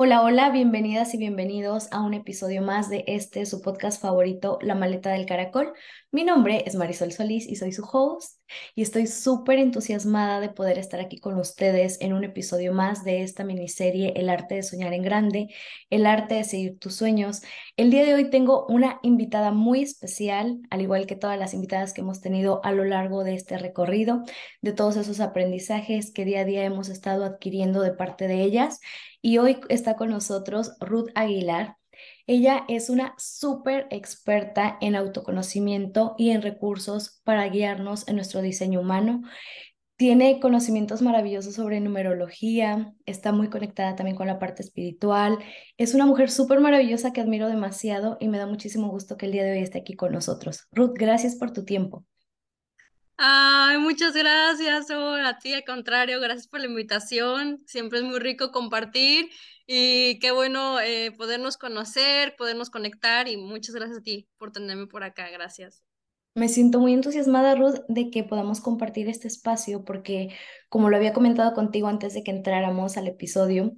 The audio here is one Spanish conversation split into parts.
Hola, hola, bienvenidas y bienvenidos a un episodio más de este, su podcast favorito, La Maleta del Caracol. Mi nombre es Marisol Solís y soy su host y estoy súper entusiasmada de poder estar aquí con ustedes en un episodio más de esta miniserie El arte de soñar en grande, el arte de seguir tus sueños. El día de hoy tengo una invitada muy especial, al igual que todas las invitadas que hemos tenido a lo largo de este recorrido, de todos esos aprendizajes que día a día hemos estado adquiriendo de parte de ellas. Y hoy está con nosotros Ruth Aguilar. Ella es una súper experta en autoconocimiento y en recursos para guiarnos en nuestro diseño humano. Tiene conocimientos maravillosos sobre numerología, está muy conectada también con la parte espiritual. Es una mujer súper maravillosa que admiro demasiado y me da muchísimo gusto que el día de hoy esté aquí con nosotros. Ruth, gracias por tu tiempo. Ay, muchas gracias, a ti, al contrario, gracias por la invitación. Siempre es muy rico compartir y qué bueno eh, podernos conocer, podernos conectar y muchas gracias a ti por tenerme por acá, gracias. Me siento muy entusiasmada, Ruth, de que podamos compartir este espacio porque, como lo había comentado contigo antes de que entráramos al episodio,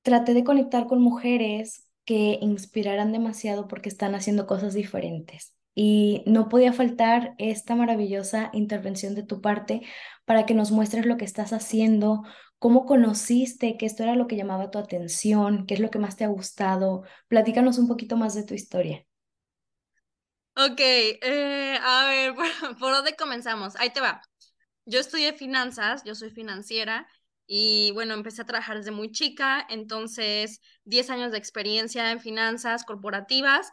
traté de conectar con mujeres que inspiraran demasiado porque están haciendo cosas diferentes y no podía faltar esta maravillosa intervención de tu parte para que nos muestres lo que estás haciendo, cómo conociste que esto era lo que llamaba tu atención, qué es lo que más te ha gustado. Platícanos un poquito más de tu historia. Ok, eh, a ver, ¿por, dónde comenzamos? Ahí te va. Yo estudié finanzas, yo soy financiera y bueno, empecé a trabajar desde muy chica, entonces 10 años de experiencia en finanzas corporativas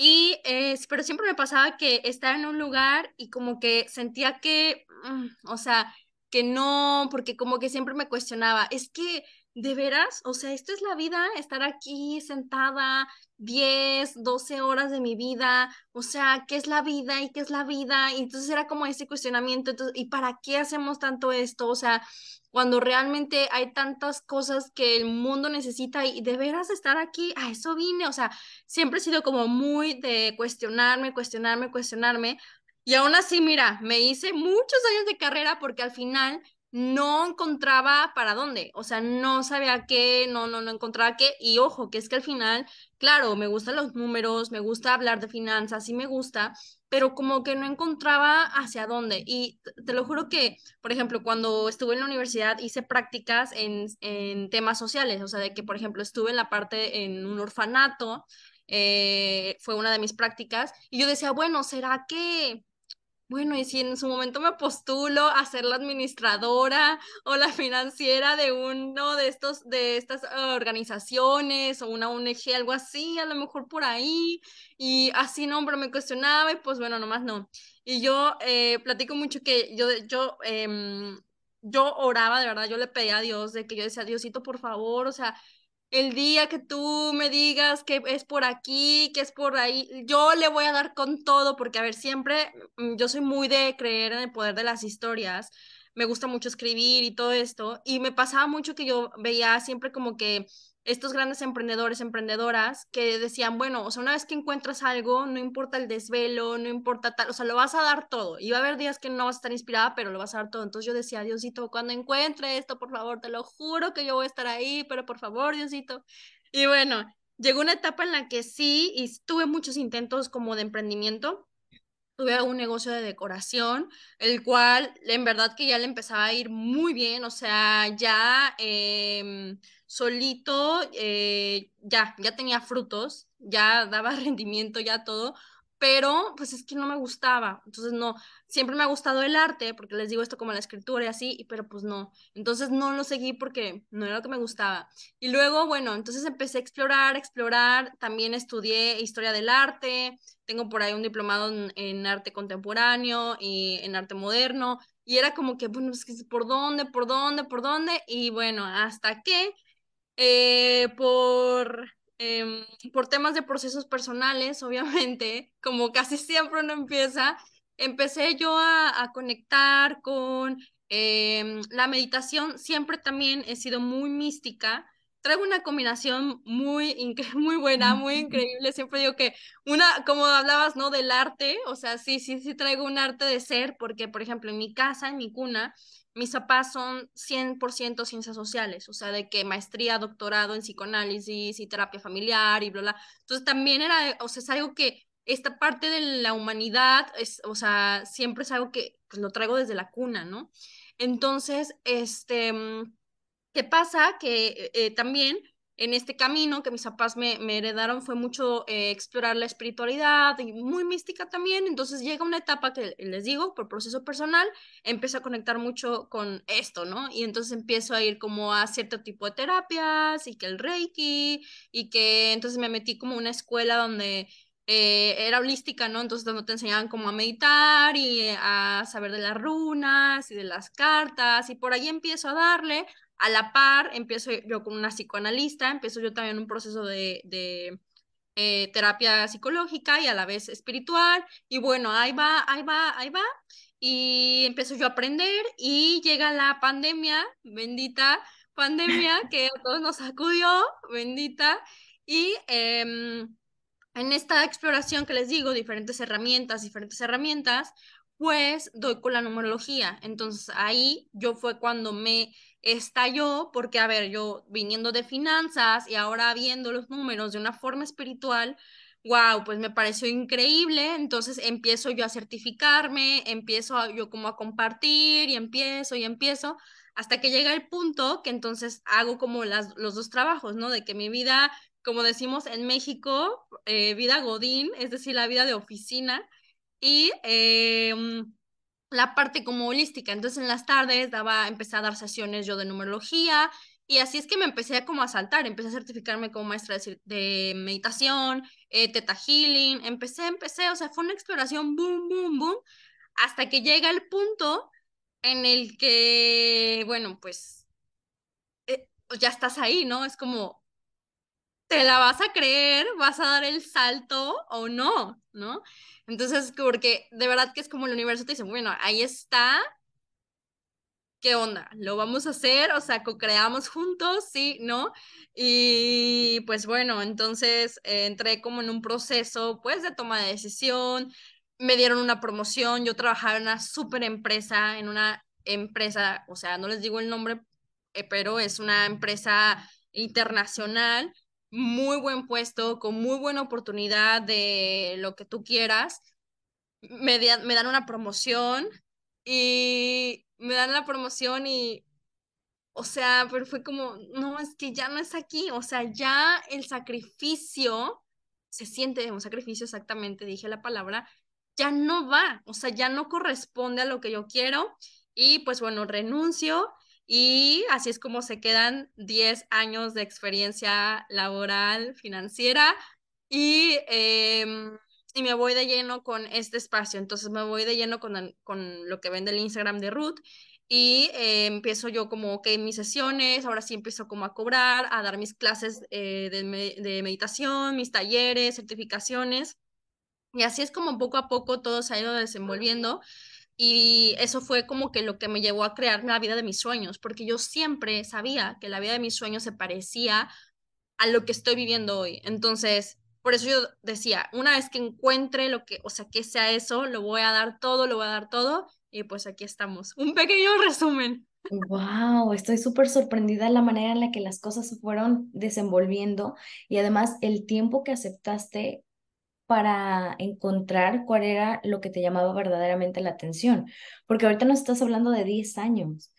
y, eh, pero siempre me pasaba que estaba en un lugar y como que sentía que, mm, o sea, que no, porque como que siempre me cuestionaba, es que, ¿de veras? O sea, esto es la vida, estar aquí sentada 10, 12 horas de mi vida, o sea, ¿qué es la vida y qué es la vida? Y entonces era como ese cuestionamiento, entonces, ¿y para qué hacemos tanto esto? O sea, cuando realmente hay tantas cosas que el mundo necesita y de veras estar aquí, a eso vine, o sea, siempre he sido como muy de cuestionarme, cuestionarme, cuestionarme. Y aún así, mira, me hice muchos años de carrera porque al final no encontraba para dónde, o sea, no sabía qué, no, no, no encontraba qué, y ojo, que es que al final, claro, me gustan los números, me gusta hablar de finanzas, sí me gusta, pero como que no encontraba hacia dónde. Y te lo juro que, por ejemplo, cuando estuve en la universidad hice prácticas en, en temas sociales, o sea, de que, por ejemplo, estuve en la parte en un orfanato, eh, fue una de mis prácticas, y yo decía, bueno, ¿será que bueno, y si en su momento me postulo a ser la administradora o la financiera de uno de estos, de estas organizaciones o una ONG, algo así, a lo mejor por ahí, y así no, pero me cuestionaba y pues bueno, nomás no. Y yo eh, platico mucho que yo, yo, em, yo oraba, de verdad, yo le pedía a Dios de que yo decía, Diosito, por favor, o sea, el día que tú me digas que es por aquí, que es por ahí, yo le voy a dar con todo, porque a ver, siempre mm, yo soy muy de creer en el poder de las historias, me gusta mucho escribir y todo esto, y me pasaba mucho que yo veía siempre como que estos grandes emprendedores, emprendedoras, que decían, bueno, o sea, una vez que encuentras algo, no importa el desvelo, no importa tal, o sea, lo vas a dar todo. Y va a haber días que no vas a estar inspirada, pero lo vas a dar todo. Entonces yo decía, Diosito, cuando encuentre esto, por favor, te lo juro que yo voy a estar ahí, pero por favor, Diosito. Y bueno, llegó una etapa en la que sí, y tuve muchos intentos como de emprendimiento. Tuve un negocio de decoración, el cual en verdad que ya le empezaba a ir muy bien, o sea, ya... Eh, solito eh, ya, ya tenía frutos, ya daba rendimiento, ya todo, pero pues es que no me gustaba, entonces no, siempre me ha gustado el arte, porque les digo esto como la escritura y así, pero pues no, entonces no lo seguí porque no era lo que me gustaba. Y luego, bueno, entonces empecé a explorar, explorar, también estudié historia del arte, tengo por ahí un diplomado en, arte contemporáneo y en arte moderno, y era como que, bueno, es que por dónde, por dónde, por dónde, y bueno, hasta que eh, por, em, por temas de procesos personales, obviamente, como casi siempre uno empieza, empecé yo a, conectar con em, la meditación. Siempre también he sido muy mística. Traigo una combinación muy, muy buena, muy increíble. Siempre digo que una, como hablabas, ¿no? Del arte, o sea, sí, sí, sí traigo un arte de ser, porque, por ejemplo, en mi casa, en mi cuna, mis papás son 100% ciencias sociales, o sea, de que maestría, doctorado en psicoanálisis y terapia familiar y bla, bla. Entonces también era, o sea, es algo que esta parte de la humanidad, es, o sea, siempre es algo que pues, lo traigo desde la cuna, ¿no? Entonces, este, mm, ¿qué pasa? Que eh, también en este camino que mis papás me, heredaron fue mucho eh, explorar la espiritualidad y muy mística también. Entonces llega una etapa que les digo, por proceso personal, empiezo a conectar mucho con esto, ¿no? Y entonces empiezo a ir como a cierto tipo de terapias y que el Reiki y que entonces me metí como una escuela donde eh, era holística, ¿no? Entonces donde te enseñaban como a meditar y a saber de las runas y de las cartas y por ahí empiezo a darle a la par, empiezo yo con una psicoanalista, empiezo yo también un proceso de, eh, terapia psicológica y a la vez espiritual. Y bueno, ahí va, ahí va, ahí va. Y empiezo yo a aprender y llega la pandemia, bendita pandemia que a todos nos sacudió, bendita. Y em, en esta exploración que les digo, diferentes herramientas, diferentes herramientas, pues doy con la numerología. Entonces ahí yo fue cuando me estalló, porque a ver, yo viniendo de finanzas y ahora viendo los números de una forma espiritual, wow, pues me pareció increíble. Entonces empiezo yo a certificarme, empiezo yo como a compartir y empiezo y empiezo hasta que llega el punto que entonces hago como las, los dos trabajos, ¿no? De que mi vida, como decimos en México, eh, vida godín, es decir, la vida de oficina y em, la parte como holística. Entonces en las tardes daba, empecé a dar sesiones yo de numerología y así es que me empecé como a saltar, empecé a certificarme como maestra de, meditación, eh, teta healing, empecé, empecé, o sea, fue una exploración boom, boom, boom, hasta que llega el punto en el que, bueno, pues, eh, pues ya estás ahí, ¿no? Es como, ¿te la vas a creer? ¿Vas a dar el salto o no? ¿No? Entonces, porque de verdad que es como el universo te dice, bueno, ahí está, ¿qué onda? ¿Lo vamos a hacer? O sea, co-creamos juntos, ¿sí? ¿No? Y pues bueno, entonces eh, entré como en un proceso, pues, de toma de decisión, me dieron una promoción, yo trabajaba en una súper empresa, en una empresa, o sea, no les digo el nombre, eh, pero es una empresa internacional muy buen puesto, con muy buena oportunidad de lo que tú quieras. Me, me dan una promoción y me dan la promoción y, o sea, pero fue como, no, es que ya no es aquí, o sea, ya el sacrificio, se siente un sacrificio exactamente, dije la palabra, ya no va, o sea, ya no corresponde a lo que yo quiero y pues bueno, renuncio y así es como se quedan 10 años de experiencia laboral, financiera y, em, y me voy de lleno con este espacio. Entonces me voy de lleno con, con lo que vende el Instagram de Ruth y eh, empiezo yo como que mis sesiones, ahora sí empiezo como a cobrar, a dar mis clases eh, de, de meditación, mis talleres, certificaciones. Y así es como poco a poco todo se ha ido desenvolviendo. Y eso fue como que lo que me llevó a crear la vida de mis sueños, porque yo siempre sabía que la vida de mis sueños se parecía a lo que estoy viviendo hoy. Entonces, por eso yo decía, una vez que encuentre lo que, o sea, que sea eso, lo voy a dar todo, lo voy a dar todo. Y pues aquí estamos. Un pequeño resumen. Wow, estoy súper sorprendida la manera en la que las cosas se fueron desenvolviendo y además el tiempo que aceptaste para encontrar cuál era lo que te llamaba verdaderamente la atención. Porque ahorita nos estás hablando de 10 años,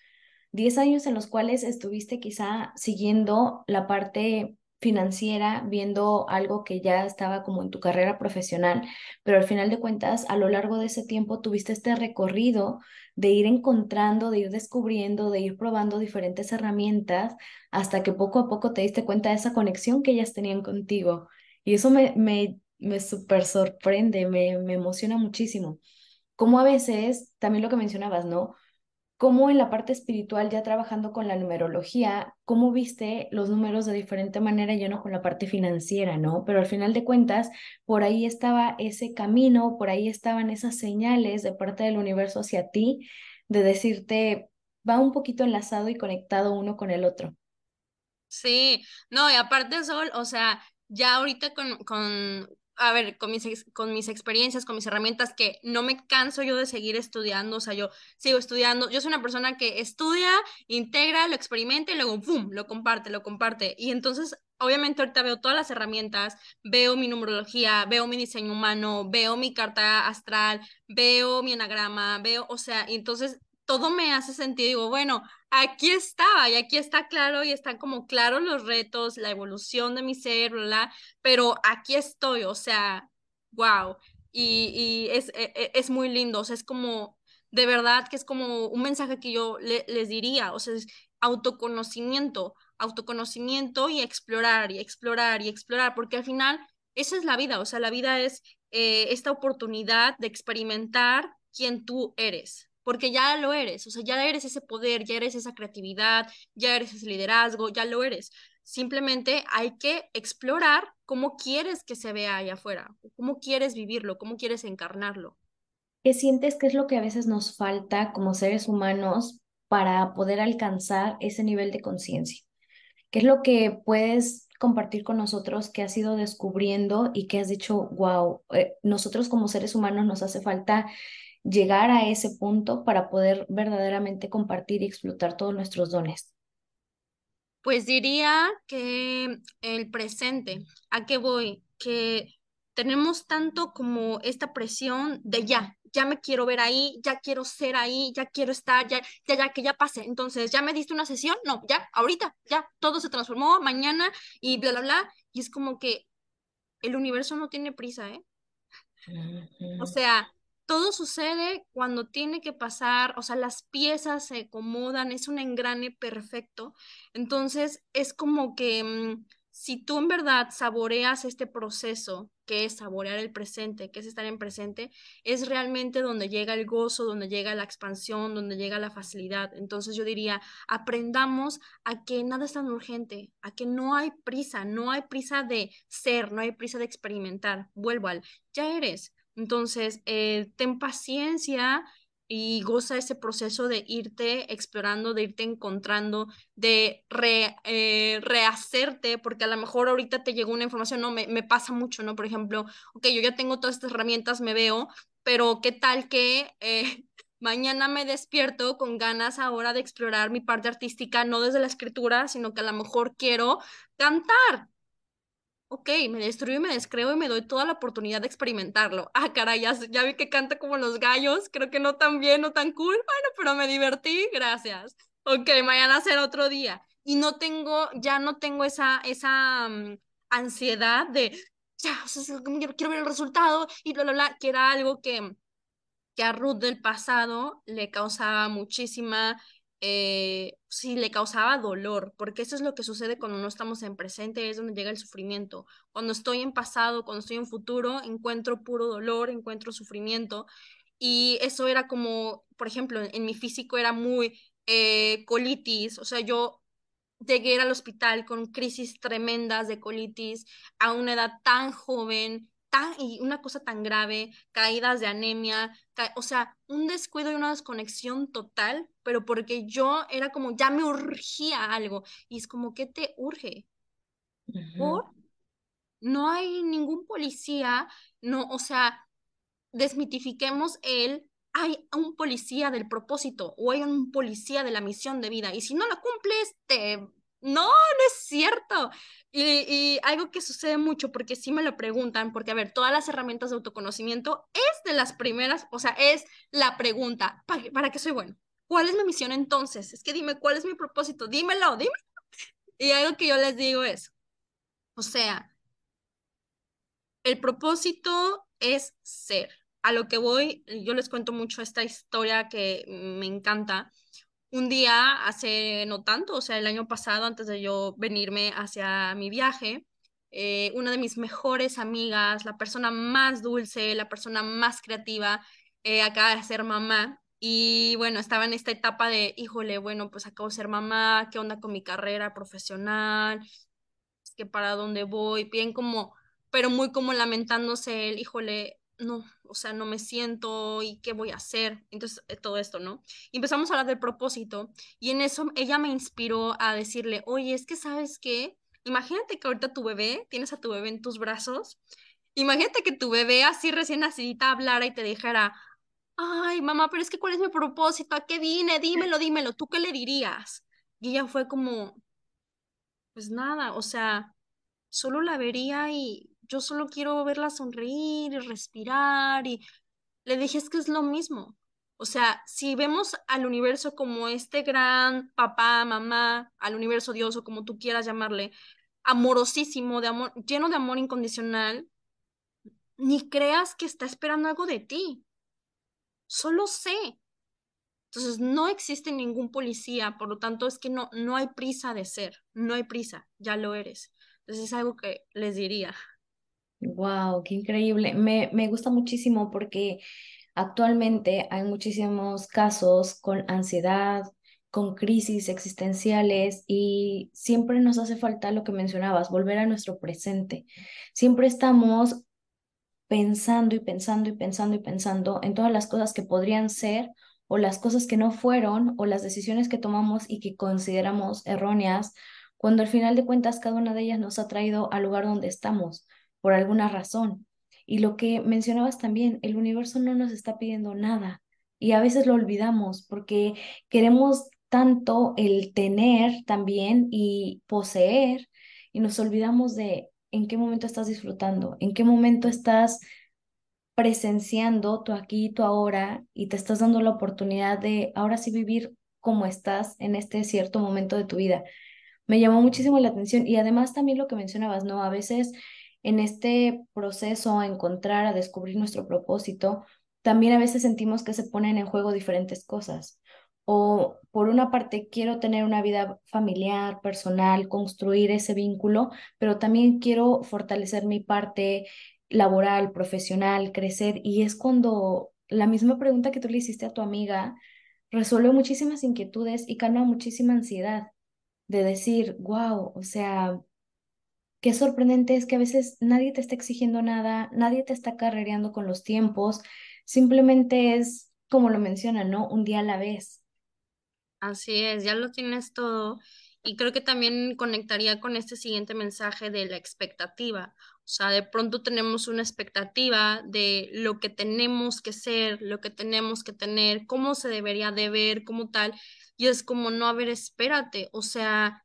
10 años en los cuales estuviste quizá siguiendo la parte financiera, viendo algo que ya estaba como en tu carrera profesional, pero al final de cuentas, a lo largo de ese tiempo tuviste este recorrido de ir encontrando, de ir descubriendo, de ir probando diferentes herramientas, hasta que poco a poco te diste cuenta de esa conexión que ellas tenían contigo. Y eso me, me me súper sorprende, me, me emociona muchísimo. Como a veces, también lo que mencionabas, ¿no? Cómo en la parte espiritual, ya trabajando con la numerología, cómo viste los números de diferente manera, ya no con la parte financiera, ¿no? Pero al final de cuentas, por ahí estaba ese camino, por ahí estaban esas señales de parte del universo hacia ti, de decirte, va un poquito enlazado y conectado uno con el otro. Sí, no, y aparte Sol, o sea, ya ahorita con, con a ver, con mis, con mis experiencias, con mis herramientas, que no me canso yo de seguir estudiando, o sea, yo sigo estudiando, yo soy una persona que estudia, integra, lo experimenta y luego, ¡pum!, lo comparte, lo comparte. Y entonces, obviamente ahorita veo todas las herramientas, veo mi numerología, veo mi diseño humano, veo mi carta astral, veo mi anagrama, veo, o sea, entonces todo me hace sentido, digo, bueno, aquí estaba y aquí está claro y están como claros los retos, la evolución de mi ser, bla, pero aquí estoy, o sea, wow. Y, es, e, e, es, muy lindo, o sea, es como, de verdad que es como un mensaje que yo les diría, o sea, autoconocimiento, autoconocimiento y explorar y explorar y explorar, porque al final esa es la vida, o sea, la vida es eh, esta oportunidad de experimentar quién tú eres, porque ya lo eres, o sea, ya eres ese poder, ya eres esa creatividad, ya eres ese liderazgo, ya lo eres. Simplemente hay que explorar cómo quieres que se vea allá afuera, cómo quieres vivirlo, cómo quieres encarnarlo. ¿Qué sientes que es lo que a veces nos falta como seres humanos para poder alcanzar ese nivel de conciencia? ¿Qué es lo que puedes compartir con nosotros que has ido descubriendo y que has dicho, wow, eh, nosotros como seres humanos nos hace falta llegar a ese punto para poder verdaderamente compartir y explotar todos nuestros dones? Pues diría que el presente. ¿A qué voy? Que tenemos tanto como esta presión de ya, ya me quiero ver ahí, ya quiero ser ahí, ya quiero estar, ya, ya, ya, que ya pase. Entonces, ¿ya me diste una sesión? No, ya, ahorita, ya, todo se transformó mañana y bla, bla, bla. Y es como que el universo no tiene prisa, ¿eh? O sea, todo sucede cuando tiene que pasar, o sea, las piezas se acomodan, es un engrane perfecto. Entonces, es como que mm, si tú en verdad saboreas este proceso, que es saborear el presente, que es estar en presente, es realmente donde llega el gozo, donde llega la expansión, donde llega la facilidad. Entonces yo diría, aprendamos a que nada es tan urgente, a que no hay prisa, no hay prisa de ser, no hay prisa de experimentar. Vuelvo al, ya eres, entonces, eh, ten paciencia y goza ese proceso de irte explorando, de irte encontrando, de eh, rehacerte, porque a lo mejor ahorita te llegó una información, no, me, me, pasa mucho, ¿no? Por ejemplo, ok, yo ya tengo todas estas herramientas, me veo, pero ¿qué tal que eh, mañana me despierto con ganas ahora de explorar mi parte artística, no desde la escritura, sino que a lo mejor quiero cantar? Ok, me destruyo y me descreo y me doy toda la oportunidad de experimentarlo. Ah, caray, ya, vi que canta como los gallos, creo que no tan bien, no tan cool, bueno, pero me divertí, gracias. Ok, mañana será otro día. Y no tengo, ya no tengo esa, esa mm, ansiedad de, ya, o sea, quiero ver el resultado y bla, bla, bla, que era algo que, que a Ruth del pasado le causaba muchísima eh, sí le causaba dolor, porque eso es lo que sucede cuando no estamos en presente, es donde llega el sufrimiento. Cuando estoy en pasado, cuando estoy en futuro, encuentro puro dolor, encuentro sufrimiento. Y eso era como, por ejemplo, en, mi físico era muy eh, colitis, o sea, yo llegué al hospital con crisis tremendas de colitis a una edad tan joven, y una cosa tan grave, caídas de anemia, o sea, un descuido y una desconexión total, pero porque yo era como, ya me urgía algo, y es como, ¿qué te urge? ¿Por? No hay ningún policía, no, o sea, desmitifiquemos el, hay un policía del propósito o hay un policía de la misión de vida, y si no lo cumples, te no, no es cierto. Y, algo que sucede mucho, porque sí me lo preguntan, porque a ver, todas las herramientas de autoconocimiento es de las primeras, o sea, es la pregunta, ¿para, qué soy bueno? ¿Cuál es mi misión entonces? Es que dime, ¿cuál es mi propósito? Dímelo, dímelo. Y algo que yo les digo es, o sea, el propósito es ser. A lo que voy, yo les cuento mucho esta historia que me encanta un día, hace no tanto, o sea, el año pasado, antes de yo venirme hacia mi viaje, eh, una de mis mejores amigas, la persona más dulce, la persona más creativa, eh, acaba de ser mamá. Y bueno, estaba en esta etapa de, híjole, bueno, pues acabo de ser mamá, ¿qué onda con mi carrera profesional? ¿Qué para dónde voy? Bien como, pero muy como lamentándose el, híjole, no, o sea, no me siento y qué voy a hacer. Entonces, eh, todo esto, ¿no? Y empezamos a hablar del propósito y en eso ella me inspiró a decirle, oye, es que sabes qué, imagínate que ahorita tu bebé, tienes a tu bebé en tus brazos Imagínate que tu bebé así recién nacidita hablara y te dijera, ay, mamá, pero es que ¿cuál es mi propósito? ¿A qué vine? Dímelo, dímelo, ¿tú qué le dirías? Y ella fue como, pues nada, o sea, solo la vería y yo solo quiero verla sonreír y respirar y le dije, es que es lo mismo. O sea, si vemos al universo como este gran papá, mamá, al universo Dios o como tú quieras llamarle, amorosísimo, de amor, lleno de amor incondicional, ni creas que está esperando algo de ti. Solo sé. Entonces, no existe ningún policía, por lo tanto, es que no, no hay prisa de ser, no hay prisa, ya lo eres. Entonces, es algo que les diría. Wow, qué increíble. Me, me gusta muchísimo porque actualmente hay muchísimos casos con ansiedad, con crisis existenciales y siempre nos hace falta lo que mencionabas, volver a nuestro presente. Siempre estamos pensando y pensando y pensando y pensando en todas las cosas que podrían ser o las cosas que no fueron o las decisiones que tomamos y que consideramos erróneas, cuando al final de cuentas cada una de ellas nos ha traído al lugar donde estamos por alguna razón. Y lo que mencionabas también, el universo no nos está pidiendo nada y a veces lo olvidamos porque queremos tanto el tener también y poseer y nos olvidamos de en qué momento estás disfrutando, en qué momento estás presenciando tu aquí y tu ahora y te estás dando la oportunidad de ahora sí vivir como estás en este cierto momento de tu vida. Me llamó muchísimo la atención y además también lo que mencionabas, ¿no? A veces en este proceso a encontrar, a descubrir nuestro propósito, también a veces sentimos que se ponen en juego diferentes cosas. O por una parte quiero tener una vida familiar, personal, construir ese vínculo, pero también quiero fortalecer mi parte laboral, profesional, crecer. Y es cuando la misma pregunta que tú le hiciste a tu amiga resuelve muchísimas inquietudes y calma muchísima ansiedad de decir, wow, o sea, qué sorprendente es que a veces nadie te está exigiendo nada, nadie te está carrereando con los tiempos, simplemente es, como lo mencionan, ¿no? Un día a la vez. Así es, ya lo tienes todo. Y creo que también conectaría con este siguiente mensaje de la expectativa. O sea, de pronto tenemos una expectativa de lo que tenemos que ser, lo que tenemos que tener, cómo se debería de ver, como tal. Y es como, no, a ver, espérate. O sea,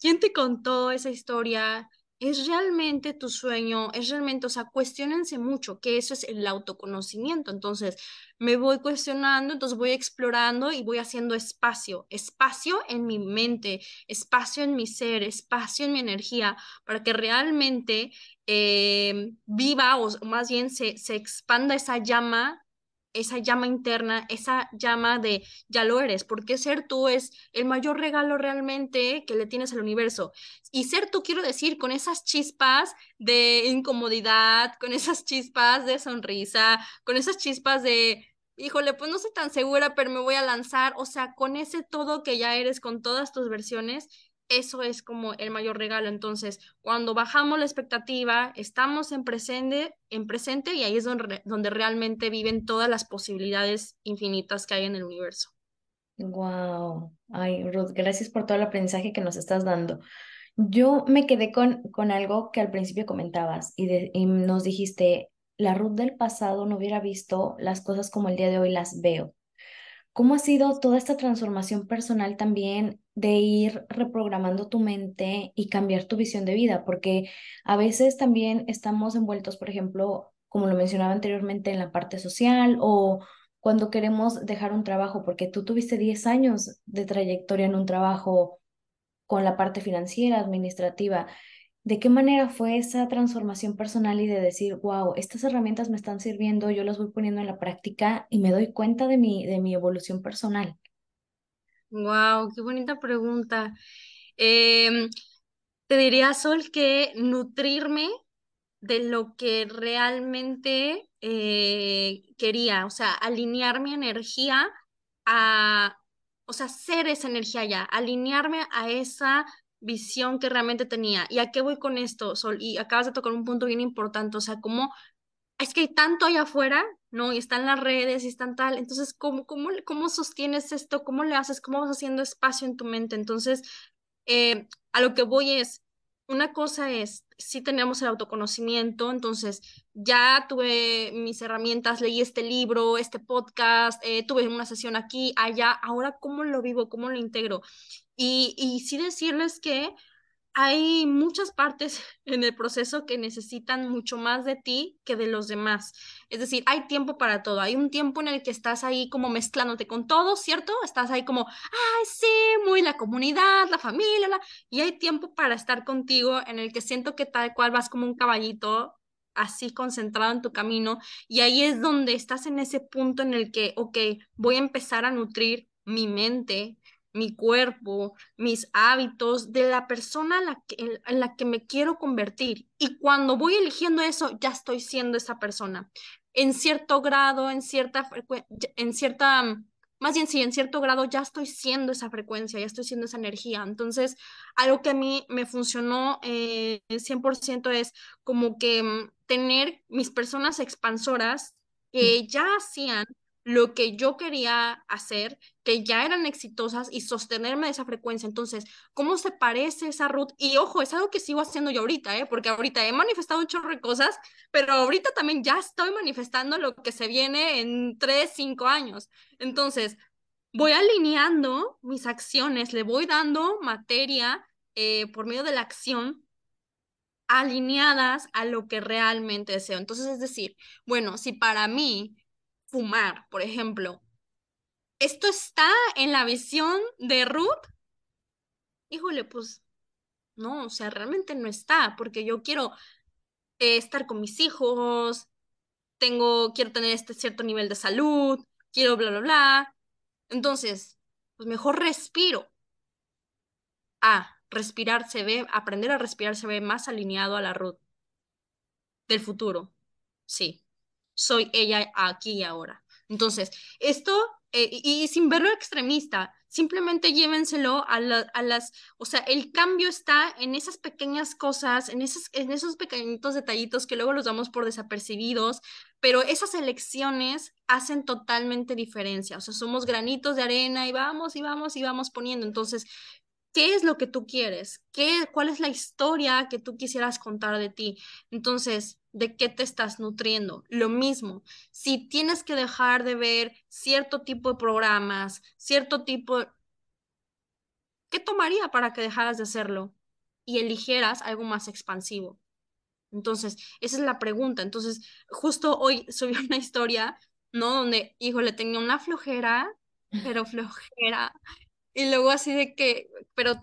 ¿quién te contó esa historia? ¿Es realmente tu sueño? ¿Es realmente, o sea, cuestionense mucho, que eso es el autoconocimiento. Entonces, me voy cuestionando, entonces voy explorando y voy haciendo espacio, espacio en mi mente, espacio en mi ser, espacio en mi energía, para que realmente eh, viva o más bien se, se expanda esa llama esa llama interna, esa llama de ya lo eres, porque ser tú es el mayor regalo realmente que le tienes al universo. Y ser tú, quiero decir, con esas chispas de incomodidad, con esas chispas de sonrisa, con esas chispas de, híjole, pues no soy tan segura, pero me voy a lanzar, o sea, con ese todo que ya eres, con todas tus versiones eso es como el mayor regalo. Entonces, cuando bajamos la expectativa, estamos en presente, en presente y ahí es donde, donde realmente viven todas las posibilidades infinitas que hay en el universo. Wow. Ay, Ruth, gracias por todo el aprendizaje que nos estás dando. Yo me quedé con, con algo que al principio comentabas y, y nos dijiste, la Ruth del pasado no hubiera visto las cosas como el día de hoy las veo. ¿Cómo ha sido toda esta transformación personal también de ir reprogramando tu mente y cambiar tu visión de vida? Porque a veces también estamos envueltos, por ejemplo, como lo mencionaba anteriormente, en la parte social o cuando queremos dejar un trabajo, porque tú tuviste 10 años de trayectoria en un trabajo con la parte financiera, administrativa. ¿De qué manera fue esa transformación personal y de decir, wow, estas herramientas me están sirviendo, yo las voy poniendo en la práctica y me doy cuenta de mi, de mi evolución personal? Wow, qué bonita pregunta. Em, te diría, Sol, que nutrirme de lo que realmente eh, quería, o sea, alinear mi energía a, o sea, ser esa energía ya, alinearme a esa visión que realmente tenía. ¿Y a qué voy con esto, Sol? Y acabas de tocar un punto bien importante, o sea, como es que hay tanto allá afuera, ¿no? Y están las redes y están tal, entonces, ¿cómo, cómo, cómo sostienes esto? ¿Cómo le haces? ¿Cómo vas haciendo espacio en tu mente? Entonces, eh, a lo que voy es, una cosa es, si tenemos el autoconocimiento, entonces ya tuve mis herramientas, leí este libro, este podcast, eh, tuve una sesión aquí, allá, ahora cómo lo vivo, cómo lo integro. Y, y sí decirles que hay muchas partes en el proceso que necesitan mucho más de ti que de los demás. Es decir, hay tiempo para todo. Hay un tiempo en el que estás ahí como mezclándote con todo, ¿cierto? Estás ahí como, ay, sí, muy la comunidad, la familia, y hay tiempo para estar contigo en el que siento que tal cual vas como un caballito así concentrado en tu camino y ahí es donde estás en ese punto en el que, ok, voy a empezar a nutrir mi mente, mi cuerpo, mis hábitos, de la persona en la, que, en la que me quiero convertir. Y cuando voy eligiendo eso, ya estoy siendo esa persona. En cierto grado, en cierta frecuencia, en cierta, más bien sí, en cierto grado ya estoy siendo esa frecuencia, ya estoy siendo esa energía. Entonces, algo que a mí me funcionó eh, 100% es como que mm, tener mis personas expansoras que ya hacían lo que yo quería hacer, que ya eran exitosas y sostenerme de esa frecuencia. Entonces, ¿cómo se parece esa Ruth? Y ojo, es algo que sigo haciendo yo ahorita, ¿eh? porque ahorita he manifestado un chorro de cosas, pero ahorita también ya estoy manifestando lo que se viene en tres, cinco años. Entonces, voy alineando mis acciones, le voy dando materia eh, por medio de la acción alineadas a lo que realmente deseo. Entonces, es decir, bueno, si para mí fumar, por ejemplo. ¿Esto está en la visión de Ruth? Híjole, pues no, o sea, realmente no está, porque yo quiero eh, estar con mis hijos, tengo, quiero tener este cierto nivel de salud, quiero bla, bla, bla. Entonces, pues mejor respiro. Ah, respirar se ve, aprender a respirar se ve más alineado a la Ruth del futuro. Sí soy ella aquí y ahora. Entonces, esto, eh, y, sin verlo extremista, simplemente llévenselo a, a, las, o sea, el cambio está en esas pequeñas cosas, en, esas, en esos pequeñitos detallitos que luego los damos por desapercibidos, pero esas elecciones hacen totalmente diferencia, o sea, somos granitos de arena y vamos y vamos y vamos poniendo. Entonces, ¿qué es lo que tú quieres? ¿Qué, ¿Cuál es la historia que tú quisieras contar de ti? Entonces, de qué te estás nutriendo. Lo mismo, si tienes que dejar de ver cierto tipo de programas, cierto tipo, ¿qué tomaría para que dejaras de hacerlo y eligieras algo más expansivo? Entonces, esa es la pregunta. Entonces, justo hoy subí una historia, ¿no? Donde, híjole, tenía una flojera, pero flojera. Y luego así de que, pero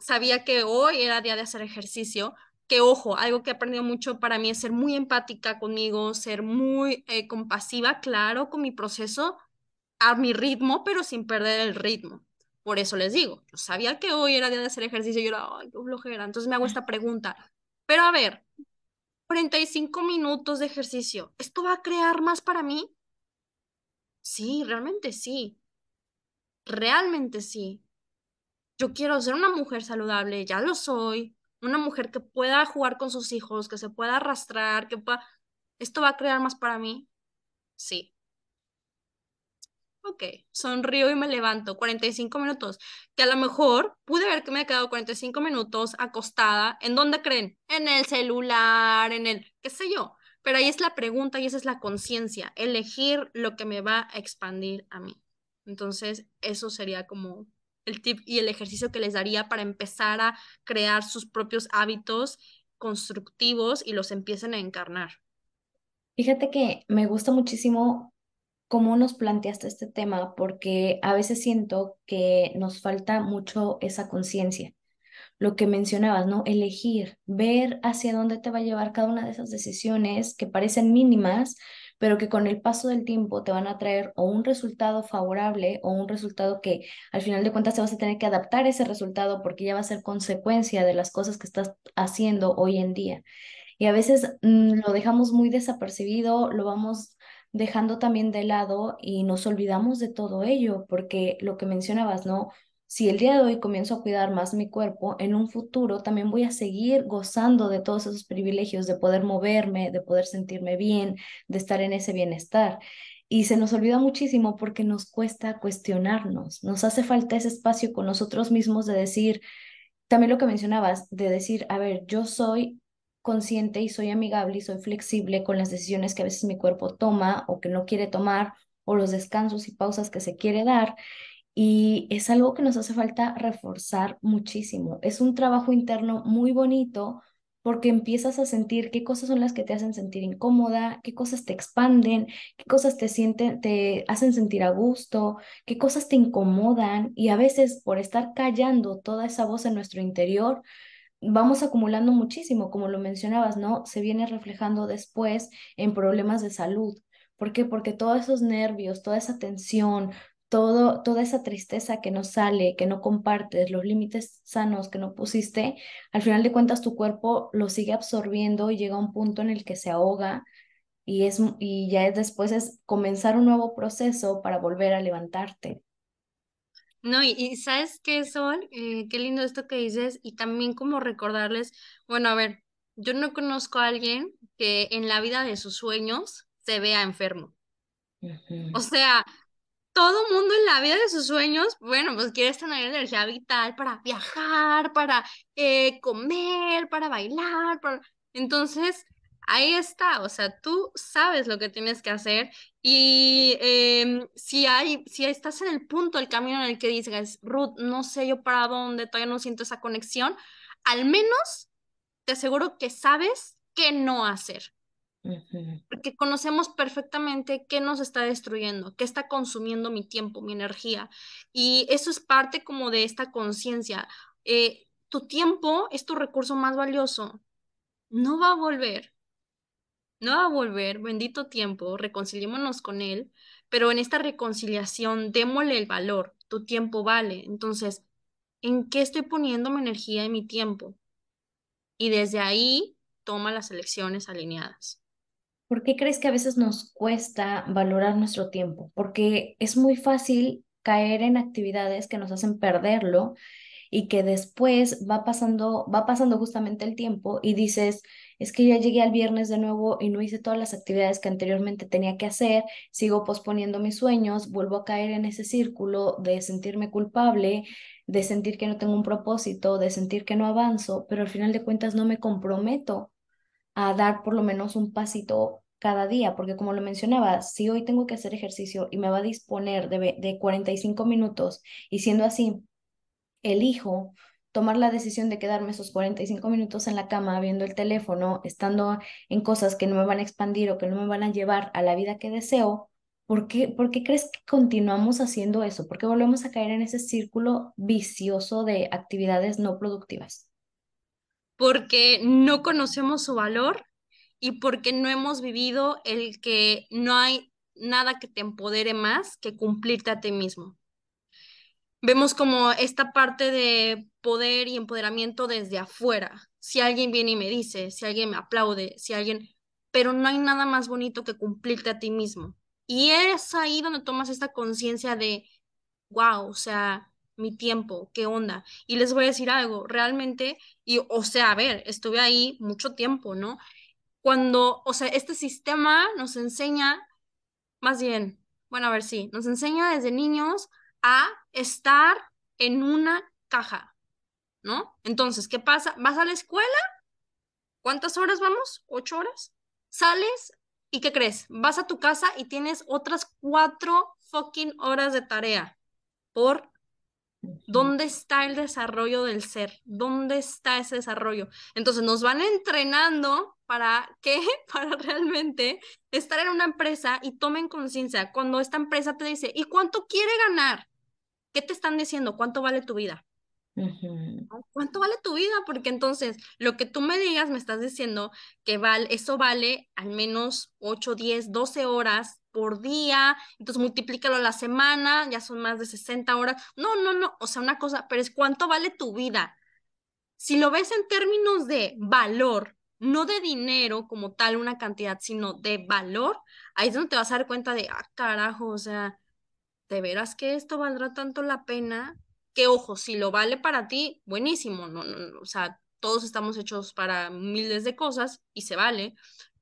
sabía que hoy era día de hacer ejercicio, que ojo, algo que he aprendido mucho para mí es ser muy empática conmigo, ser muy eh, compasiva, claro, con mi proceso, a mi ritmo, pero sin perder el ritmo. Por eso les digo, yo sabía que hoy era día de hacer ejercicio yo era, ay, qué flojera. Entonces me hago esta pregunta. Pero a ver, 45 minutos de ejercicio, ¿esto va a crear más para mí? Sí, realmente sí. Realmente sí. Yo quiero ser una mujer saludable, ya lo soy una mujer que pueda jugar con sus hijos, que se pueda arrastrar, que pueda... ¿Esto va a crear más para mí? Sí. Ok, sonrío y me levanto. 45 minutos. Que a lo mejor pude ver que me he quedado 45 minutos acostada. ¿En dónde creen? En el celular, en el, qué sé yo. Pero ahí es la pregunta y esa es la conciencia. Elegir lo que me va a expandir a mí. Entonces, eso sería como tip y el ejercicio que les daría para empezar a crear sus propios hábitos constructivos y los empiecen a encarnar. Fíjate que me gusta muchísimo cómo nos planteaste este tema, porque a veces siento que nos falta mucho esa conciencia. Lo que mencionabas, ¿no? Elegir, ver hacia dónde te va a llevar cada una de esas decisiones que parecen mínimas, pero que con el paso del tiempo te van a traer o un resultado favorable o un resultado que al final de cuentas te vas a tener que adaptar ese resultado porque ya va a ser consecuencia de las cosas que estás haciendo hoy en día. Y a veces mm, lo dejamos muy desapercibido, lo vamos dejando también de lado y nos olvidamos de todo ello, porque lo que mencionabas, ¿no? Si el día de hoy comienzo a cuidar más mi cuerpo, en un futuro también voy a seguir gozando de todos esos privilegios, de poder moverme, de poder sentirme bien, de estar en ese bienestar. Y se nos olvida muchísimo porque nos cuesta cuestionarnos, nos hace falta ese espacio con nosotros mismos de decir, también lo que mencionabas de decir, a ver, yo soy consciente y soy amigable y soy flexible con las decisiones que a veces mi cuerpo toma o que no quiere tomar o los descansos y pausas que se quiere dar. Y es algo que nos hace falta reforzar muchísimo. Es un trabajo interno muy bonito porque empiezas a sentir qué cosas son las que te hacen sentir incómoda, qué cosas te expanden, qué cosas te sienten, te hacen sentir a gusto, qué cosas te incomodan y a veces por estar callando toda esa voz en nuestro interior, vamos acumulando muchísimo, como lo mencionabas, ¿no? Se viene reflejando después en problemas de salud. ¿Por qué? Porque todos esos nervios, toda esa tensión, todo, toda esa tristeza que no sale, que no compartes, los límites sanos que no pusiste, al final de cuentas tu cuerpo lo sigue absorbiendo y llega a un punto en el que se ahoga y, es, y ya después es comenzar un nuevo proceso para volver a levantarte. No, y, ¿sabes qué, Sol? Eh, qué lindo esto que dices y también como recordarles, bueno, a ver, yo no conozco a alguien que en la vida de sus sueños se vea enfermo. O sea, todo mundo en la vida de sus sueños, bueno, pues quiere tener energía vital para viajar, para eh, comer, para bailar, para... entonces ahí está, o sea, tú sabes lo que tienes que hacer y em, si hay, si estás en el punto del camino en el que dices, Ruth, no sé yo para dónde, todavía no siento esa conexión, al menos te aseguro que sabes qué no hacer. Porque conocemos perfectamente qué nos está destruyendo, qué está consumiendo mi tiempo, mi energía. Y eso es parte como de esta conciencia. Eh, tu tiempo es tu recurso más valioso. No va a volver. No va a volver. Bendito tiempo. Reconciliémonos con él. Pero en esta reconciliación, démosle el valor. Tu tiempo vale. Entonces, ¿en qué estoy poniendo mi energía y mi tiempo? Y desde ahí, toma las elecciones alineadas. ¿Por qué crees que a veces nos cuesta valorar nuestro tiempo? Porque es muy fácil caer en actividades que nos hacen perderlo y que después va pasando, va pasando justamente el tiempo y dices, es que ya llegué al viernes de nuevo y no hice todas las actividades que anteriormente tenía que hacer, sigo posponiendo mis sueños, vuelvo a caer en ese círculo de sentirme culpable, de sentir que no tengo un propósito, de sentir que no avanzo, pero al final de cuentas no me comprometo a dar por lo menos un pasito cada día, porque como lo mencionaba, si hoy tengo que hacer ejercicio y me va a disponer de, de 45 minutos y siendo así, elijo tomar la decisión de quedarme esos 45 minutos en la cama viendo el teléfono, estando en cosas que no me van a expandir o que no me van a llevar a la vida que deseo, ¿por qué, ¿por qué crees que continuamos haciendo eso? ¿Por qué volvemos a caer en ese círculo vicioso de actividades no productivas? Porque no conocemos su valor y porque no hemos vivido el que no hay nada que te empodere más que cumplirte a ti mismo. Vemos como esta parte de poder y empoderamiento desde afuera. Si alguien viene y me dice, si alguien me aplaude, si alguien, pero no hay nada más bonito que cumplirte a ti mismo. Y es ahí donde tomas esta conciencia de, wow, o sea, mi tiempo, qué onda. Y les voy a decir algo, realmente, y o sea, a ver, estuve ahí mucho tiempo, ¿no? Cuando, o sea, este sistema nos enseña, más bien, bueno, a ver, sí, nos enseña desde niños a estar en una caja, ¿no? Entonces, ¿qué pasa? ¿Vas a la escuela? ¿Cuántas horas vamos? ¿Ocho horas? Sales y ¿qué crees? Vas a tu casa y tienes otras cuatro fucking horas de tarea por ¿Dónde está el desarrollo del ser? ¿Dónde está ese desarrollo? Entonces nos van entrenando para qué? Para realmente estar en una empresa y tomen conciencia. Cuando esta empresa te dice, ¿y cuánto quiere ganar? ¿Qué te están diciendo? ¿Cuánto vale tu vida? ¿Cuánto vale tu vida? Porque entonces lo que tú me digas me estás diciendo que vale, eso vale al menos 8, 10, 12 horas por día, entonces multiplícalo a la semana, ya son más de 60 horas. No, no, no, o sea, una cosa, pero es cuánto vale tu vida. Si lo ves en términos de valor, no de dinero como tal, una cantidad, sino de valor, ahí es donde te vas a dar cuenta de, ah, carajo, o sea, ¿de veras que esto valdrá tanto la pena? Que ojo, si lo vale para ti, buenísimo, no, no, no, o sea, todos estamos hechos para miles de cosas y se vale,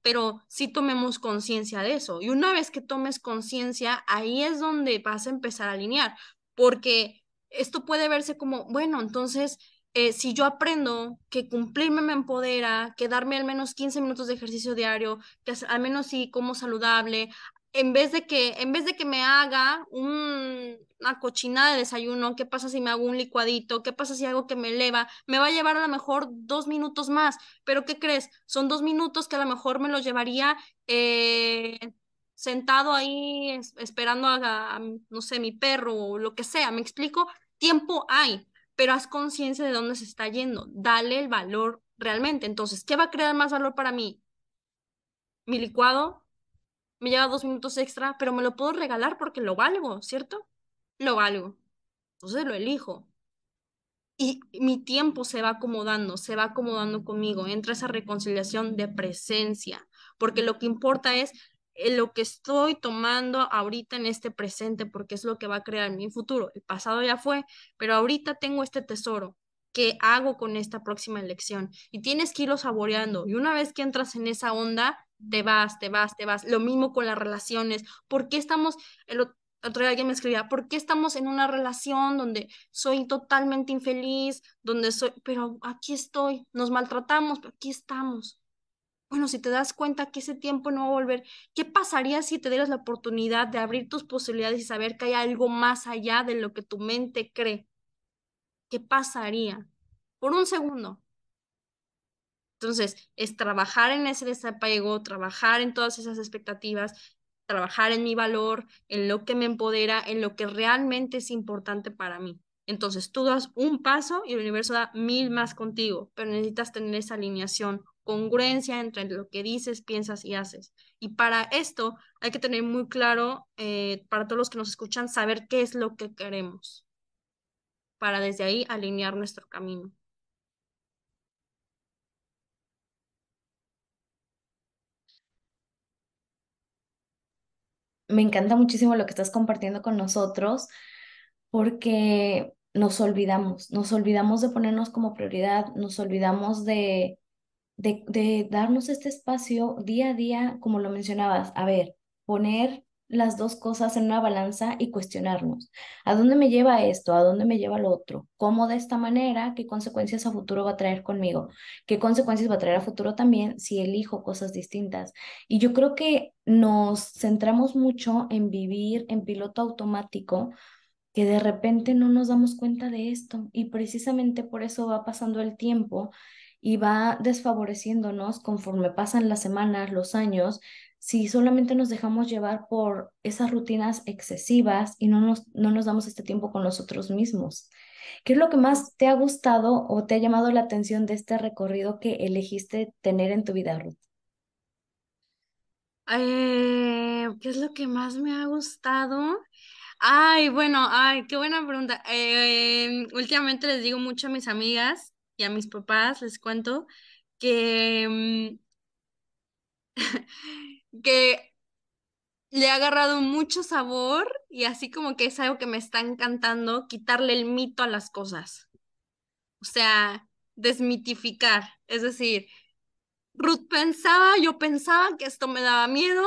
pero sí tomemos conciencia de eso. Y una vez que tomes conciencia, ahí es donde vas a empezar a alinear, porque esto puede verse como, bueno, entonces eh, si yo aprendo que cumplirme me empodera, que darme al menos 15 minutos de ejercicio diario, que al menos sí como saludable, en vez de que, en vez de que me haga una cochinada de desayuno, ¿qué pasa si me hago un licuadito? ¿Qué pasa si hago que me eleva? Me va a llevar a lo mejor dos minutos más, pero ¿qué crees? Son dos minutos que a lo mejor me los llevaría eh, sentado ahí esperando a, no sé, mi perro o lo que sea, ¿me explico? Tiempo hay, pero haz conciencia de dónde se está yendo, dale el valor realmente. Entonces, ¿qué va a crear más valor para mí? Mi licuado, me lleva dos minutos extra, pero me lo puedo regalar porque lo valgo, ¿cierto? Lo valgo. Entonces lo elijo. Y mi tiempo se va acomodando, se va acomodando conmigo, entra esa reconciliación de presencia, porque lo que importa es eh, lo que estoy tomando ahorita en este presente, porque es lo que va a crear mi futuro. El pasado ya fue, pero ahorita tengo este tesoro. ¿Qué hago con esta próxima elección? Y tienes que irlo saboreando. Y una vez que entras en esa onda, te vas, te vas, te vas. Lo mismo con las relaciones. ¿Por qué estamos, el otro día alguien me escribía, ¿por qué estamos en una relación donde soy totalmente infeliz, donde soy, pero aquí estoy, nos maltratamos, pero aquí estamos? Bueno, si te das cuenta que ese tiempo no va a volver, ¿qué pasaría si te dieras la oportunidad de abrir tus posibilidades y saber que hay algo más allá de lo que tu mente cree? ¿Qué pasaría? Por un segundo, entonces, es trabajar en ese desapego, trabajar en todas esas expectativas, trabajar en mi valor, en lo que me empodera, en lo que realmente es importante para mí. Entonces, tú das un paso y el universo da mil más contigo, pero necesitas tener esa alineación, congruencia entre lo que dices, piensas y haces. Y para esto hay que tener muy claro, eh, para todos los que nos escuchan, saber qué es lo que queremos, para desde ahí alinear nuestro camino. Me encanta muchísimo lo que estás compartiendo con nosotros porque nos olvidamos, nos olvidamos de ponernos como prioridad, nos olvidamos de, de, darnos este espacio día a día, como lo mencionabas, a ver, poner las dos cosas en una balanza y cuestionarnos. ¿A dónde me lleva esto? ¿A dónde me lleva lo otro? ¿Cómo de esta manera? ¿Qué consecuencias a futuro va a traer conmigo? ¿Qué consecuencias va a traer a futuro también si elijo cosas distintas? Y yo creo que nos centramos mucho en vivir en piloto automático que de repente no nos damos cuenta de esto y precisamente por eso va pasando el tiempo y va desfavoreciéndonos conforme pasan las semanas, los años, si solamente nos dejamos llevar por esas rutinas excesivas y no nos, no nos damos este tiempo con nosotros mismos. ¿Qué es lo que más te ha gustado o te ha llamado la atención de este recorrido que elegiste tener en tu vida, Ruth? Eh, ¿qué es lo que más me ha gustado? Ay, bueno, ay, qué buena pregunta. Eh, últimamente les digo mucho a mis amigas y a mis papás, les cuento que mm, que le ha agarrado mucho sabor y así como que es algo que me está encantando, quitarle el mito a las cosas. O sea, desmitificar. Es decir, Ruth pensaba, yo pensaba que esto me daba miedo,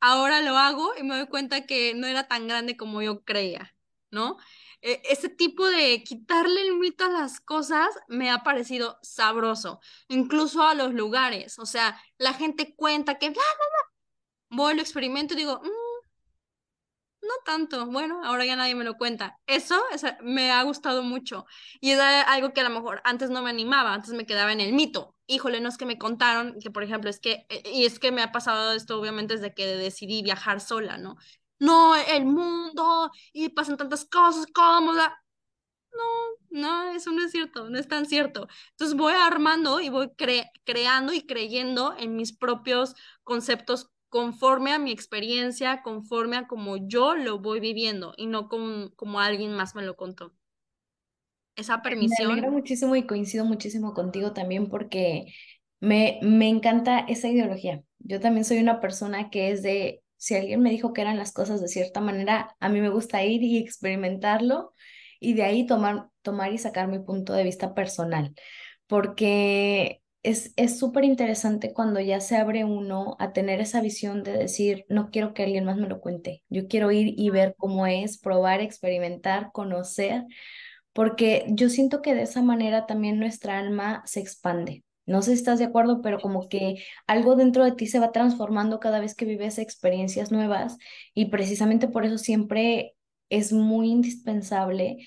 ahora lo hago y me doy cuenta que no era tan grande como yo creía, ¿no? E, ese tipo de quitarle el mito a las cosas me ha parecido sabroso, incluso a los lugares. O sea, la gente cuenta que voy, lo experimento y digo, mm, no tanto, bueno, ahora ya nadie me lo cuenta. Eso, me ha gustado mucho y es algo que a lo mejor antes no me animaba, antes me quedaba en el mito. Híjole, no es que me contaron que, por ejemplo, es que, eh, y es que me ha pasado esto obviamente desde que decidí viajar sola, ¿no? No, el mundo y pasan tantas cosas, ¿cómo? No, no, eso no es cierto, no es tan cierto. Entonces voy armando y voy creando y creyendo en mis propios conceptos conforme a mi experiencia, conforme a como yo lo voy viviendo y no como, como alguien más me lo contó. Esa permisión. Me alegra muchísimo y coincido muchísimo contigo también porque me, me encanta esa ideología. Yo también soy una persona que es de, si alguien me dijo que eran las cosas de cierta manera, a mí me gusta ir y experimentarlo y de ahí tomar, tomar y sacar mi punto de vista personal. Porque es súper interesante cuando ya se abre uno a tener esa visión de decir, no quiero que alguien más me lo cuente, yo quiero ir y ver cómo es, probar, experimentar, conocer, porque yo siento que de esa manera también nuestra alma se expande. No sé si estás de acuerdo, pero como que algo dentro de ti se va transformando cada vez que vives experiencias nuevas y precisamente por eso siempre es muy indispensable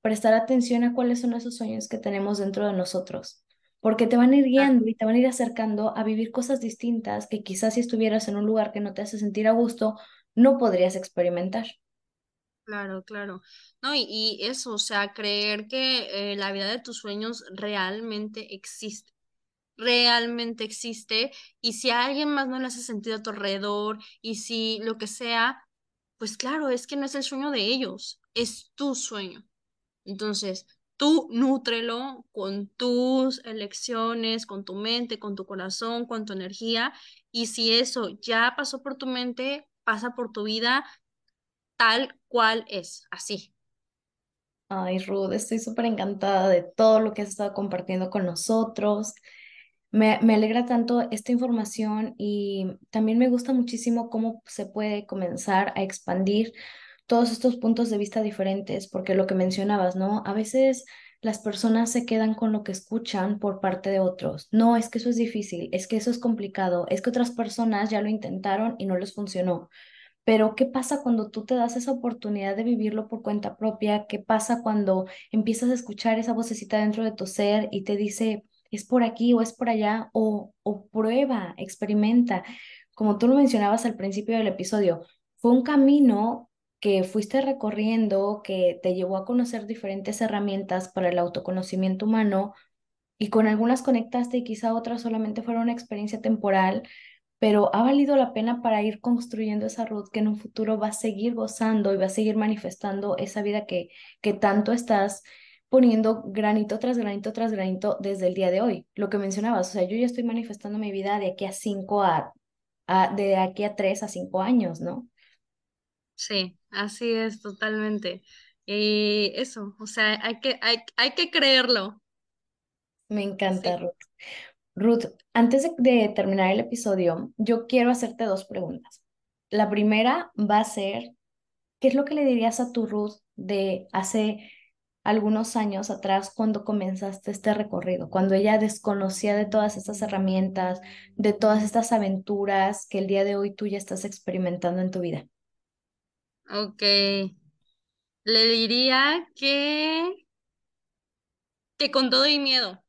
prestar atención a cuáles son esos sueños que tenemos dentro de nosotros, porque te van a ir guiando y te van a ir acercando a vivir cosas distintas que quizás si estuvieras en un lugar que no te hace sentir a gusto, no podrías experimentar. Claro, claro. No, y, y eso, o sea, creer que eh, la vida de tus sueños realmente existe, realmente existe, y si a alguien más no le hace sentido a tu alrededor, y si lo que sea, pues claro, es que no es el sueño de ellos, es tu sueño. Entonces, tú nútrelo con tus elecciones, con tu mente, con tu corazón, con tu energía, y si eso ya pasó por tu mente, pasa por tu vida tal cual es, así. Ay, Ruth, estoy súper encantada de todo lo que has estado compartiendo con nosotros. Me, me alegra tanto esta información y también me gusta muchísimo cómo se puede comenzar a expandir todos estos puntos de vista diferentes, porque lo que mencionabas, ¿no? A veces las personas se quedan con lo que escuchan por parte de otros. No, es que eso es difícil, es que eso es complicado, es que otras personas ya lo intentaron y no les funcionó. Pero ¿qué pasa cuando tú te das esa oportunidad de vivirlo por cuenta propia? ¿Qué pasa cuando empiezas a escuchar esa vocecita dentro de tu ser y te dice, es por aquí o es por allá? O, o prueba, experimenta. Como tú lo mencionabas al principio del episodio, fue un camino que fuiste recorriendo, que te llevó a conocer diferentes herramientas para el autoconocimiento humano y con algunas conectaste y quizá otras solamente fueron una experiencia temporal pero ha valido la pena para ir construyendo esa Ruth que en un futuro va a seguir gozando y va a seguir manifestando esa vida que, que tanto estás poniendo granito tras granito tras granito desde el día de hoy. Lo que mencionabas, o sea, yo ya estoy manifestando mi vida de aquí a cinco a, a de aquí a tres a cinco años, ¿no? Sí, así es, totalmente. Y eso, o sea, hay que, hay, hay que creerlo. Me encanta, Sí. Ruth. Ruth, antes de, de terminar el episodio, yo quiero hacerte dos preguntas. La primera va a ser, ¿qué es lo que le dirías a tu Ruth de hace algunos años atrás cuando comenzaste este recorrido, cuando ella desconocía de todas estas herramientas, de todas estas aventuras que el día de hoy tú ya estás experimentando en tu vida? Ok, le diría que, que con todo y miedo,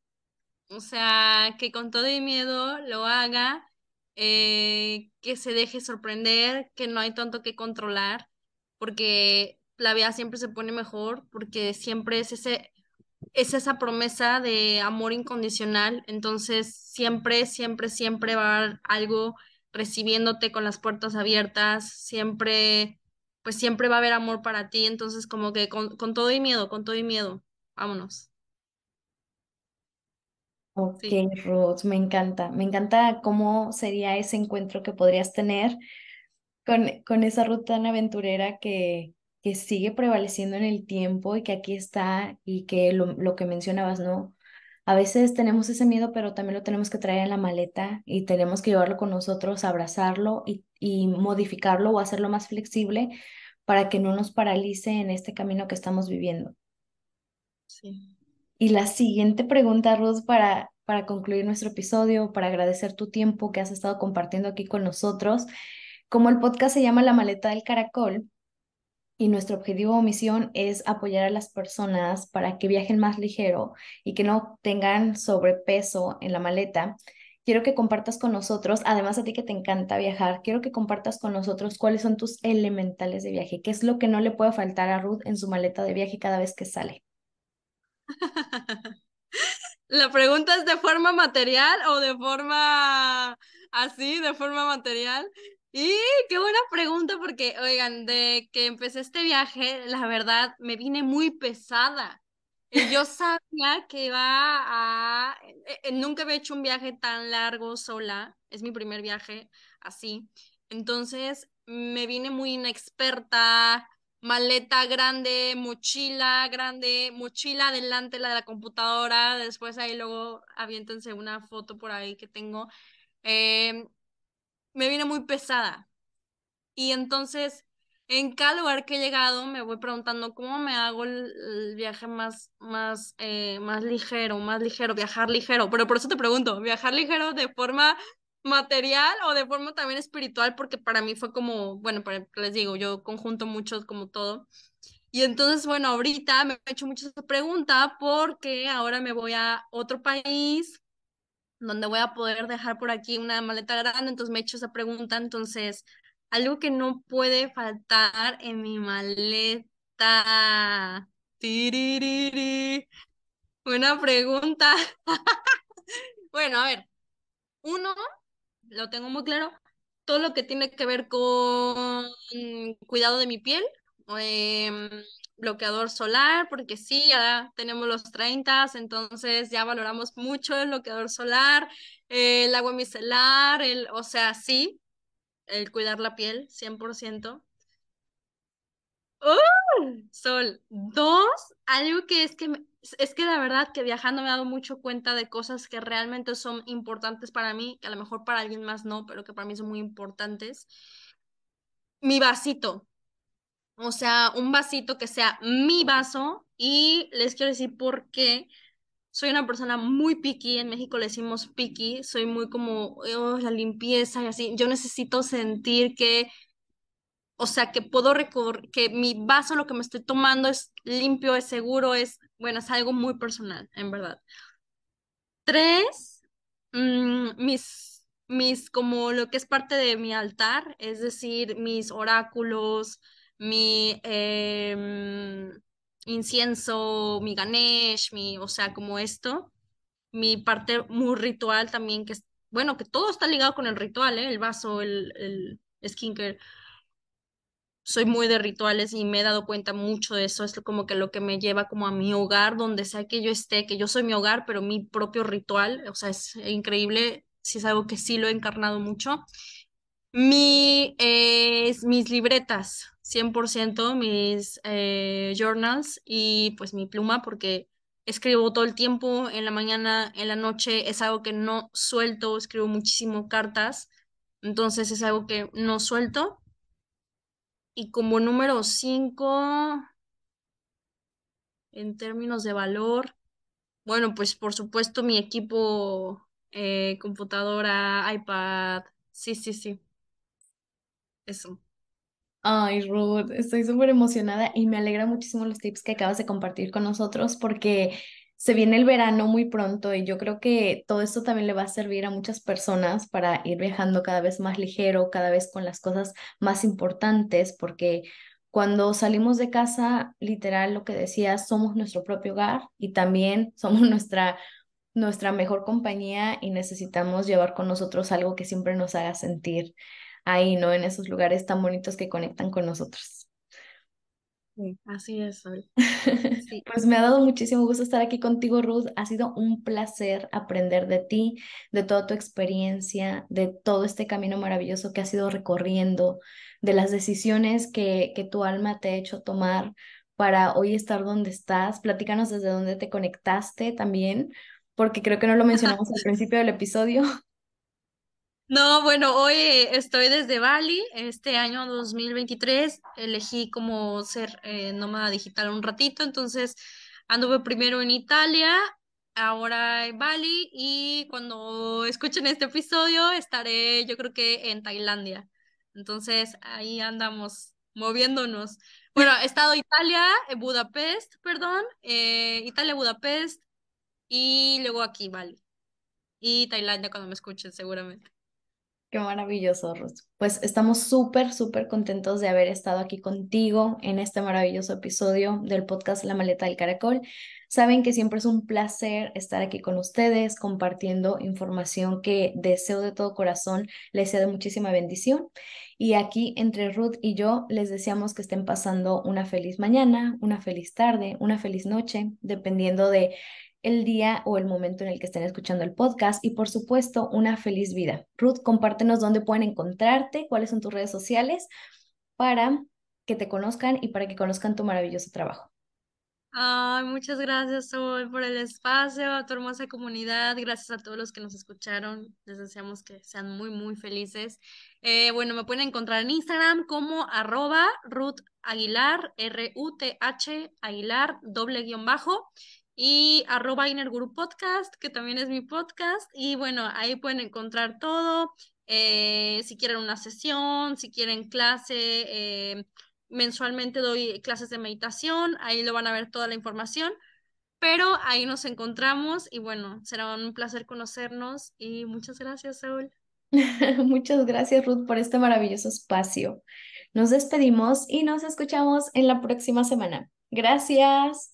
o sea, que con todo y miedo lo haga, eh, que se deje sorprender, que no hay tanto que controlar, porque la vida siempre se pone mejor, porque siempre es ese, es esa promesa de amor incondicional, entonces siempre, siempre, siempre va a haber algo recibiéndote con las puertas abiertas, siempre, pues siempre va a haber amor para ti, entonces como que con, todo y miedo, con todo y miedo, vámonos. Ok, Sí, Ruth, me encanta, me encanta cómo sería ese encuentro que podrías tener con, con esa Ruth tan aventurera que, que sigue prevaleciendo en el tiempo y que aquí está y que lo, lo que mencionabas, ¿no? A veces tenemos ese miedo, pero también lo tenemos que traer en la maleta y tenemos que llevarlo con nosotros, abrazarlo y, y modificarlo o hacerlo más flexible para que no nos paralice en este camino que estamos viviendo. sí. Y la siguiente pregunta, Ruth, para, para concluir nuestro episodio, para agradecer tu tiempo que has estado compartiendo aquí con nosotros. Como el podcast se llama La Maleta del Caracol y nuestro objetivo o misión es apoyar a las personas para que viajen más ligero y que no tengan sobrepeso en la maleta, quiero que compartas con nosotros, además a ti que te encanta viajar, quiero que compartas con nosotros cuáles son tus elementales de viaje, qué es lo que no le puede faltar a Ruth en su maleta de viaje cada vez que sale. ¿La pregunta es de forma material o de forma así, de forma material? Y qué buena pregunta porque, oigan, de que empecé este viaje, la verdad, me vine muy pesada. Yo sabía que iba a... eh, eh, nunca había hecho un viaje tan largo sola, es mi primer viaje así. Entonces, me vine muy inexperta, maleta grande, mochila grande, mochila adelante la de la computadora, después ahí luego aviéntense una foto por ahí que tengo. Eh, me vine muy pesada. Y entonces en cada lugar que he llegado me voy preguntando cómo me hago el, viaje más, más, eh, más ligero, más ligero, viajar ligero. Pero por eso te pregunto, ¿viajar ligero de forma material o de forma también espiritual? Porque para mí fue como, bueno, les digo, yo conjunto mucho como todo. Y entonces, bueno, ahorita me he hecho mucho esa pregunta porque ahora me voy a otro país donde voy a poder dejar por aquí una maleta grande, entonces me he hecho esa pregunta, entonces algo que no puede faltar en mi maleta. Tiririri. Una pregunta. bueno, a ver. Uno, lo tengo muy claro, todo lo que tiene que ver con cuidado de mi piel, em, bloqueador solar, porque sí, ya tenemos los 30, entonces ya valoramos mucho el bloqueador solar, el agua micelar, el, o sea, sí, el cuidar la piel, 100%. ¡Uh! Sol, dos, algo que es que es que la verdad que viajando me he dado mucho cuenta de cosas que realmente son importantes para mí, que a lo mejor para alguien más no, pero que para mí son muy importantes. Mi vasito, o sea, un vasito que sea mi vaso y les quiero decir por qué soy una persona muy picky, en México le decimos picky, soy muy como oh, la limpieza y así, yo necesito sentir que, o sea, que puedo recorrer, que mi vaso, lo que me estoy tomando es limpio, es seguro, es, bueno, es algo muy personal, en verdad. Tres, mm, mis, mis, como lo que es parte de mi altar, es decir, mis oráculos, mi... Eh, incienso, mi Ganesh, mi, o sea, como esto, mi parte muy ritual también, que es, bueno, que todo está ligado con el ritual, ¿eh? el vaso, el, el skincare. Soy muy de rituales y me he dado cuenta mucho de eso, es como que lo que me lleva como a mi hogar, donde sea que yo esté, que yo soy mi hogar, pero mi propio ritual, o sea, es increíble, si es algo que sí lo he encarnado mucho. Mi, eh, mis libretas, 100% mis eh, journals y pues mi pluma porque escribo todo el tiempo, en la mañana, en la noche, es algo que no suelto, escribo muchísimo cartas, entonces es algo que no suelto. Y como número 5, en términos de valor, bueno, pues por supuesto mi equipo, eh, computadora, iPad, sí, sí, sí. Eso. Ay, Ruth, estoy súper emocionada y me alegra muchísimo los tips que acabas de compartir con nosotros porque se viene el verano muy pronto y yo creo que todo esto también le va a servir a muchas personas para ir viajando cada vez más ligero, cada vez con las cosas más importantes, porque cuando salimos de casa, literal, lo que decías, somos nuestro propio hogar y también somos nuestra nuestra mejor compañía y necesitamos llevar con nosotros algo que siempre nos haga sentir ahí, ¿no? En esos lugares tan bonitos que conectan con nosotros. Sí, así es, Sí. Pues me ha dado muchísimo gusto estar aquí contigo, Ruth. Ha sido un placer aprender de ti, de toda tu experiencia, de todo este camino maravilloso que has ido recorriendo, de las decisiones que, que tu alma te ha hecho tomar para hoy estar donde estás. Platícanos desde dónde te conectaste también, porque creo que no lo mencionamos al principio del episodio. No, bueno, hoy estoy desde Bali. Este año 2023 elegí como ser eh, nómada digital un ratito, entonces anduve primero en Italia, ahora en Bali y cuando escuchen este episodio estaré yo creo que en Tailandia. Entonces ahí andamos moviéndonos. Bueno, he estado Italia, Budapest, perdón, eh, Italia, Budapest y luego aquí Bali. Y Tailandia cuando me escuchen seguramente. Qué maravilloso, Ruth. Pues estamos súper, súper contentos de haber estado aquí contigo en este maravilloso episodio del podcast La Maleta del Caracol. Saben que siempre es un placer estar aquí con ustedes compartiendo información que deseo de todo corazón les sea de muchísima bendición. Y aquí entre Ruth y yo les deseamos que estén pasando una feliz mañana, una feliz tarde, una feliz noche, dependiendo de el día o el momento en el que estén escuchando el podcast y por supuesto una feliz vida. Ruth, compártenos dónde pueden encontrarte, cuáles son tus redes sociales para que te conozcan y para que conozcan tu maravilloso trabajo. Ay, muchas gracias, Sol, por el espacio, a tu hermosa comunidad. Gracias a todos los que nos escucharon. Les deseamos que sean muy, muy felices. Eh, bueno, me pueden encontrar en Instagram como arroba Ruth Aguilar, R-U-T-H Aguilar, doble guion bajo, y arroba Inner Guru Podcast, que también es mi podcast. Y bueno, ahí pueden encontrar todo. Eh, si quieren una sesión, si quieren clase. Eh, mensualmente doy clases de meditación, ahí lo van a ver toda la información, pero ahí nos encontramos y bueno, será un placer conocernos y muchas gracias, Saúl. Muchas gracias, Ruth, por este maravilloso espacio. Nos despedimos y nos escuchamos en la próxima semana. Gracias.